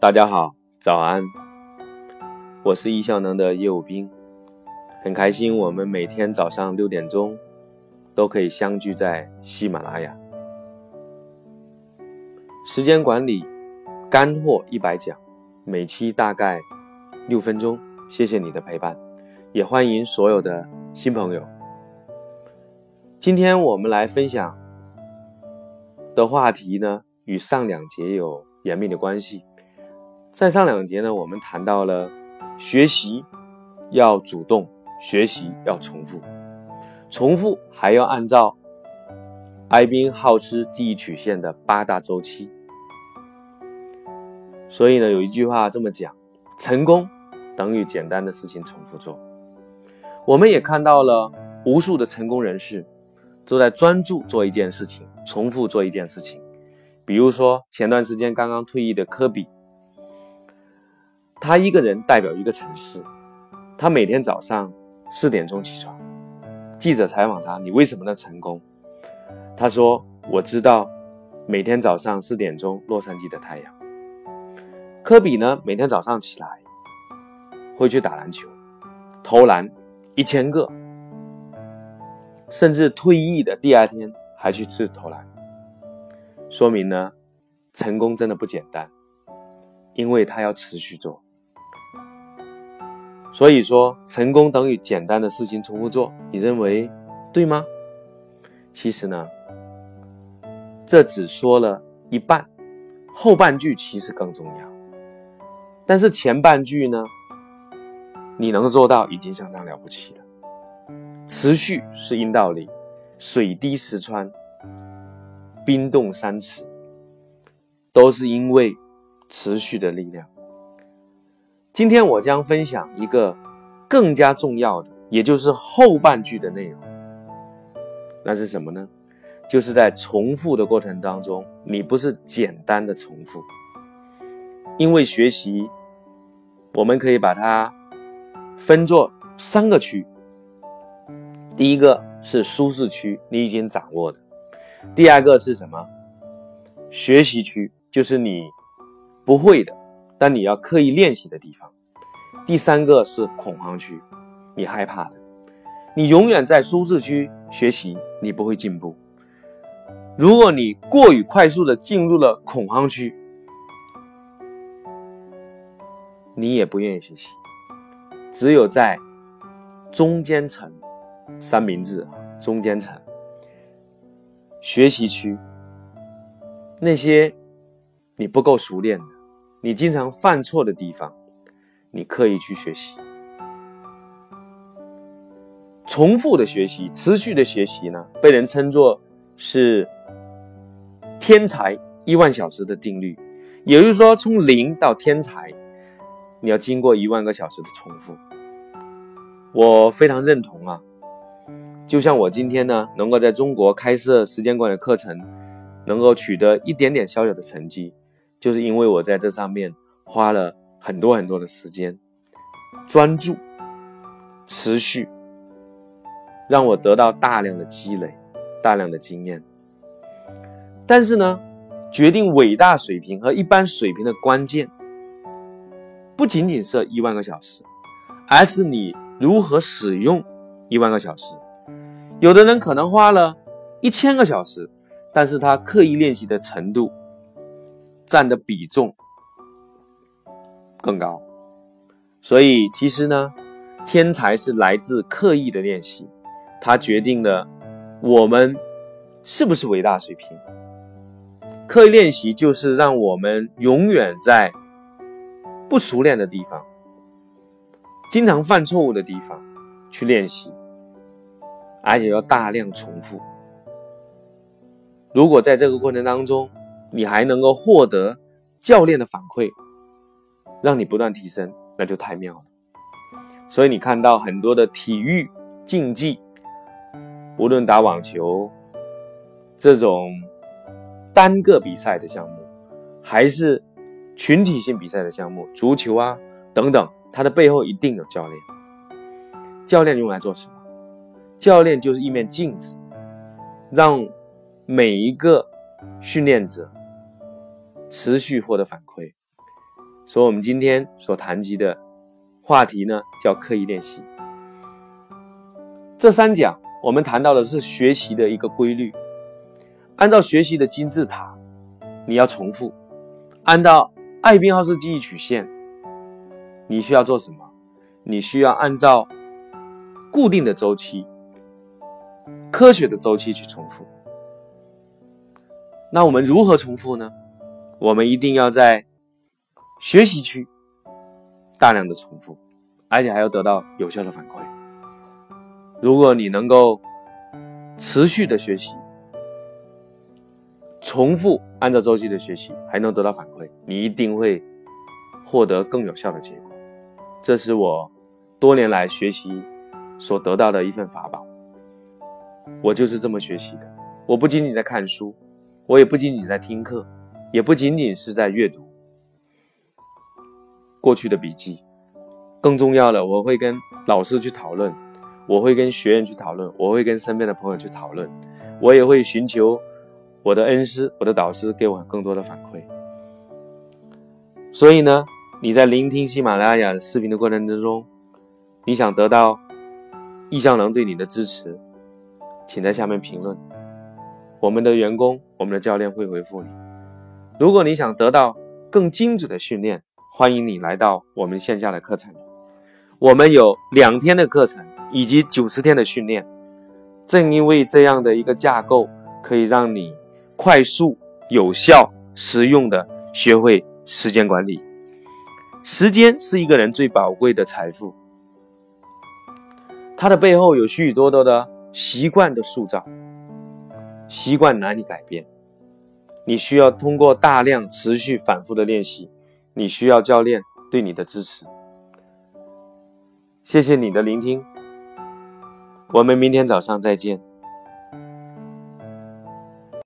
大家好，早安！我是易效能的业务兵，很开心我们每天早上六点钟都可以相聚在喜马拉雅。时间管理干货一百讲，每期大概六分钟。谢谢你的陪伴，也欢迎所有的新朋友。今天我们来分享的话题呢，与上两节有严密的关系。在上两节呢，我们谈到了学习要主动，学习要重复，重复还要按照艾宾浩斯记忆曲线的八大周期。所以呢，有一句话这么讲：成功等于简单的事情重复做。我们也看到了无数的成功人士都在专注做一件事情，重复做一件事情。比如说前段时间刚刚退役的科比。他一个人代表一个城市，他每天早上四点钟起床。记者采访他：“你为什么能成功？”他说：“我知道每天早上四点钟洛杉矶的太阳。”科比呢，每天早上起来会去打篮球，投篮一千个，甚至退役的第二天还去吃投篮，说明呢，成功真的不简单，因为他要持续做。所以说，成功等于简单的事情重复做，你认为对吗？其实呢，这只说了一半，后半句其实更重要。但是前半句呢，你能做到已经相当了不起了。持续是硬道理，水滴石穿，冰冻三尺，都是因为持续的力量。今天我将分享一个更加重要的，也就是后半句的内容。那是什么呢？就是在重复的过程当中，你不是简单的重复，因为学习，我们可以把它分作三个区。第一个是舒适区，你已经掌握的；第二个是什么？学习区，就是你不会的。但你要刻意练习的地方。第三个是恐慌区，你害怕的，你永远在舒适区学习，你不会进步。如果你过于快速的进入了恐慌区，你也不愿意学习。只有在中间层，三明治中间层，学习区，那些你不够熟练的。你经常犯错的地方，你刻意去学习，重复的学习，持续的学习呢，被人称作是天才一万小时的定律。也就是说，从零到天才，你要经过一万个小时的重复。我非常认同啊，就像我今天呢，能够在中国开设时间管理课程，能够取得一点点小小的成绩。就是因为我在这上面花了很多很多的时间，专注、持续，让我得到大量的积累、大量的经验。但是呢，决定伟大水平和一般水平的关键，不仅仅是一万个小时，而是你如何使用一万个小时。有的人可能花了一千个小时，但是他刻意练习的程度。占的比重更高，所以其实呢，天才是来自刻意的练习，它决定了我们是不是伟大水平。刻意练习就是让我们永远在不熟练的地方、经常犯错误的地方去练习，而且要大量重复。如果在这个过程当中，你还能够获得教练的反馈，让你不断提升，那就太妙了。所以你看到很多的体育竞技，无论打网球这种单个比赛的项目，还是群体性比赛的项目，足球啊等等，它的背后一定有教练。教练用来做什么？教练就是一面镜子，让每一个训练者。持续获得反馈。所以，我们今天所谈及的话题呢，叫刻意练习。这三讲我们谈到的是学习的一个规律，按照学习的金字塔，你要重复；按照艾宾浩斯记忆曲线，你需要做什么？你需要按照固定的周期、科学的周期去重复。那我们如何重复呢？我们一定要在学习区大量的重复，而且还要得到有效的反馈。如果你能够持续的学习，重复按照周期的学习，还能得到反馈，你一定会获得更有效的结果。这是我多年来学习所得到的一份法宝。我就是这么学习的。我不仅仅在看书。我也不仅仅在听课，也不仅仅是在阅读过去的笔记，更重要的，我会跟老师去讨论，我会跟学员去讨论，我会跟身边的朋友去讨论，我也会寻求我的恩师、我的导师给我更多的反馈。所以呢，你在聆听喜马拉雅视频的过程之中，你想得到意向能对你的支持，请在下面评论。我们的员工、我们的教练会回复你。如果你想得到更精准的训练，欢迎你来到我们线下的课程。我们有两天的课程以及九十天的训练。正因为这样的一个架构，可以让你快速、有效、实用的学会时间管理。时间是一个人最宝贵的财富，它的背后有许许多多的习惯的塑造。习惯难以改变，你需要通过大量、持续、反复的练习，你需要教练对你的支持。谢谢你的聆听，我们明天早上再见。